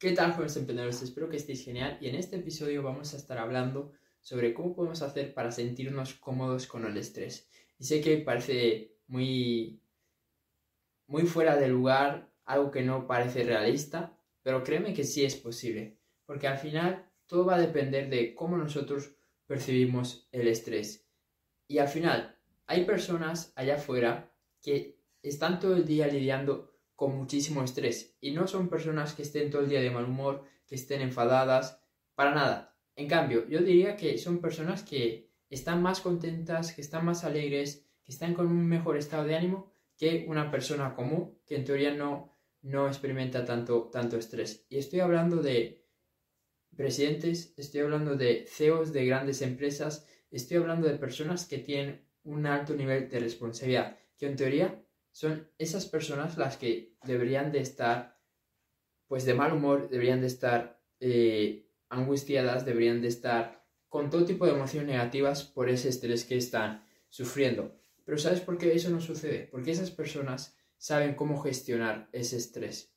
¿Qué tal, jóvenes emprendedores? Espero que estéis genial y en este episodio vamos a estar hablando sobre cómo podemos hacer para sentirnos cómodos con el estrés. Y sé que parece muy, muy fuera de lugar, algo que no parece realista, pero créeme que sí es posible, porque al final todo va a depender de cómo nosotros percibimos el estrés. Y al final, hay personas allá afuera que están todo el día lidiando con muchísimo estrés y no son personas que estén todo el día de mal humor, que estén enfadadas, para nada. En cambio, yo diría que son personas que están más contentas, que están más alegres, que están con un mejor estado de ánimo que una persona común que en teoría no, no experimenta tanto, tanto estrés. Y estoy hablando de presidentes, estoy hablando de CEOs de grandes empresas, estoy hablando de personas que tienen un alto nivel de responsabilidad, que en teoría son esas personas las que deberían de estar, pues de mal humor, deberían de estar eh, angustiadas, deberían de estar con todo tipo de emociones negativas por ese estrés que están sufriendo. Pero ¿sabes por qué eso no sucede? Porque esas personas saben cómo gestionar ese estrés.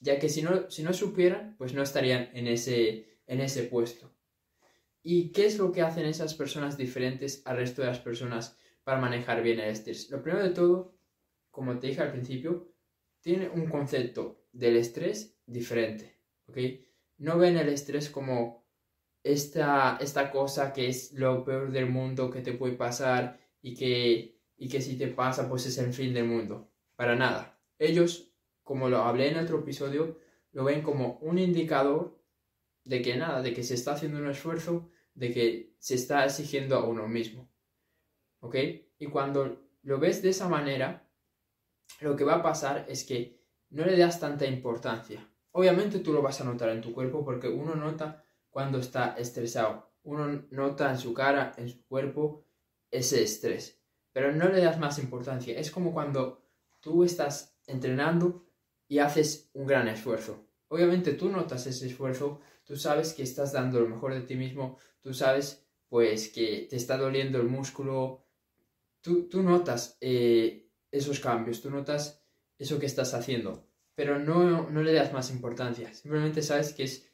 Ya que si no, si no supieran, pues no estarían en ese, en ese puesto. ¿Y qué es lo que hacen esas personas diferentes al resto de las personas para manejar bien el estrés? Lo primero de todo como te dije al principio, tiene un concepto del estrés diferente, ¿ok? No ven el estrés como esta, esta cosa que es lo peor del mundo que te puede pasar y que, y que si te pasa pues es el fin del mundo. Para nada. Ellos, como lo hablé en otro episodio, lo ven como un indicador de que nada, de que se está haciendo un esfuerzo, de que se está exigiendo a uno mismo. ¿Ok? Y cuando lo ves de esa manera, lo que va a pasar es que no le das tanta importancia. Obviamente tú lo vas a notar en tu cuerpo porque uno nota cuando está estresado. Uno nota en su cara, en su cuerpo, ese estrés. Pero no le das más importancia. Es como cuando tú estás entrenando y haces un gran esfuerzo. Obviamente tú notas ese esfuerzo, tú sabes que estás dando lo mejor de ti mismo, tú sabes pues que te está doliendo el músculo, tú, tú notas eh, esos cambios, tú notas eso que estás haciendo, pero no, no le das más importancia, simplemente sabes que es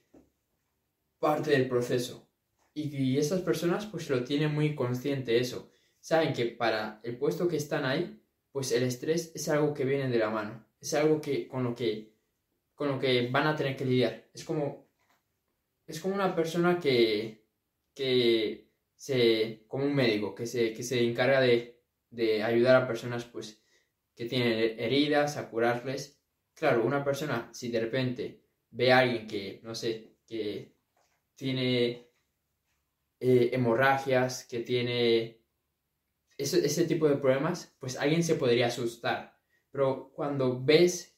parte del proceso. Y, y estas personas pues lo tienen muy consciente eso, saben que para el puesto que están ahí, pues el estrés es algo que viene de la mano, es algo que con lo que con lo que van a tener que lidiar. Es como es como una persona que que se como un médico que se, que se encarga de, de ayudar a personas pues que tienen heridas, a curarles. Claro, una persona, si de repente ve a alguien que, no sé, que tiene eh, hemorragias, que tiene ese, ese tipo de problemas, pues alguien se podría asustar. Pero cuando ves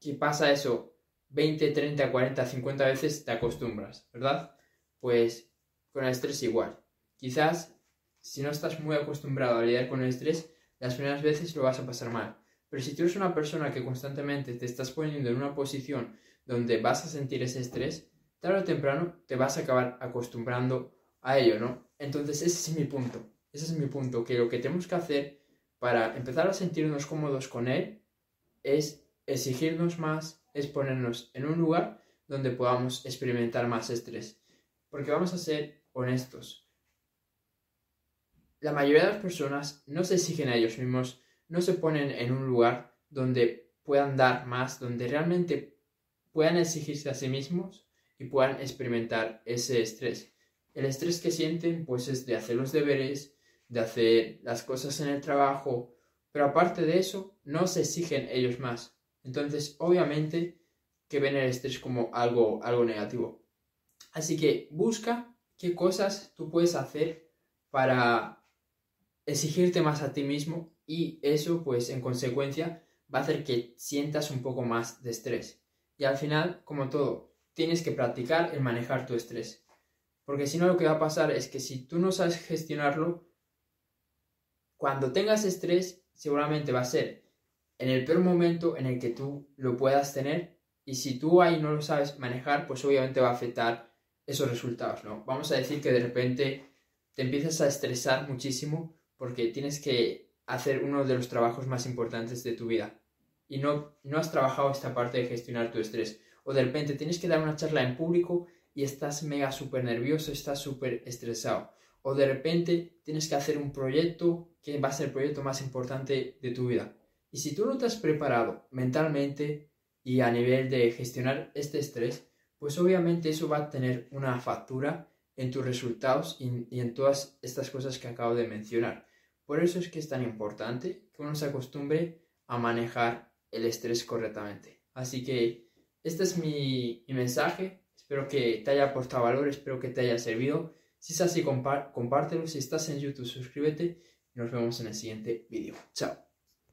que pasa eso 20, 30, 40, 50 veces, te acostumbras, ¿verdad? Pues con el estrés igual. Quizás si no estás muy acostumbrado a lidiar con el estrés, las primeras veces lo vas a pasar mal. Pero si tú eres una persona que constantemente te estás poniendo en una posición donde vas a sentir ese estrés, tarde o temprano te vas a acabar acostumbrando a ello, ¿no? Entonces ese es mi punto. Ese es mi punto, que lo que tenemos que hacer para empezar a sentirnos cómodos con él es exigirnos más, es ponernos en un lugar donde podamos experimentar más estrés. Porque vamos a ser honestos, la mayoría de las personas no se exigen a ellos mismos, no se ponen en un lugar donde puedan dar más, donde realmente puedan exigirse a sí mismos y puedan experimentar ese estrés. El estrés que sienten pues es de hacer los deberes, de hacer las cosas en el trabajo, pero aparte de eso no se exigen ellos más. Entonces, obviamente que ven el estrés como algo, algo negativo. Así que busca qué cosas tú puedes hacer para exigirte más a ti mismo y eso pues en consecuencia va a hacer que sientas un poco más de estrés. Y al final, como todo, tienes que practicar el manejar tu estrés. Porque si no lo que va a pasar es que si tú no sabes gestionarlo, cuando tengas estrés seguramente va a ser en el peor momento en el que tú lo puedas tener y si tú ahí no lo sabes manejar, pues obviamente va a afectar esos resultados, ¿no? Vamos a decir que de repente te empiezas a estresar muchísimo porque tienes que hacer uno de los trabajos más importantes de tu vida y no, no has trabajado esta parte de gestionar tu estrés o de repente tienes que dar una charla en público y estás mega súper nervioso, estás súper estresado, o de repente tienes que hacer un proyecto que va a ser el proyecto más importante de tu vida. Y si tú no te has preparado mentalmente y a nivel de gestionar este estrés, pues obviamente eso va a tener una factura en tus resultados y, en todas estas cosas que acabo de mencionar. Por eso es que es tan importante que uno se acostumbre a manejar el estrés correctamente. Así que este es mi, mensaje. Espero que te haya aportado valor, espero que te haya servido. Si es así, compártelo. Si estás en YouTube, suscríbete nos vemos en el siguiente vídeo. Chao.